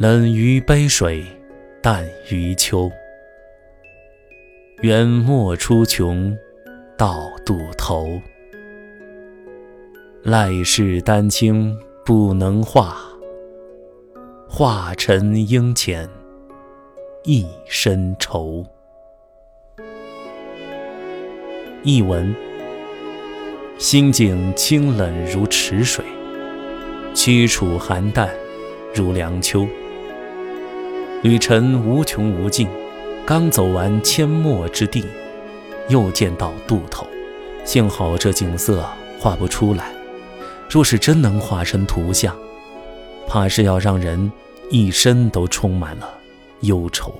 冷于杯水，淡于秋。缘莫出穷，到渡头。赖世丹青不能化，化尘应浅一身愁。译文：心境清冷如池水，驱楚寒淡如凉秋。旅程无穷无尽。刚走完阡陌之地，又见到渡头。幸好这景色画不出来，若是真能画成图像，怕是要让人一生都充满了忧愁。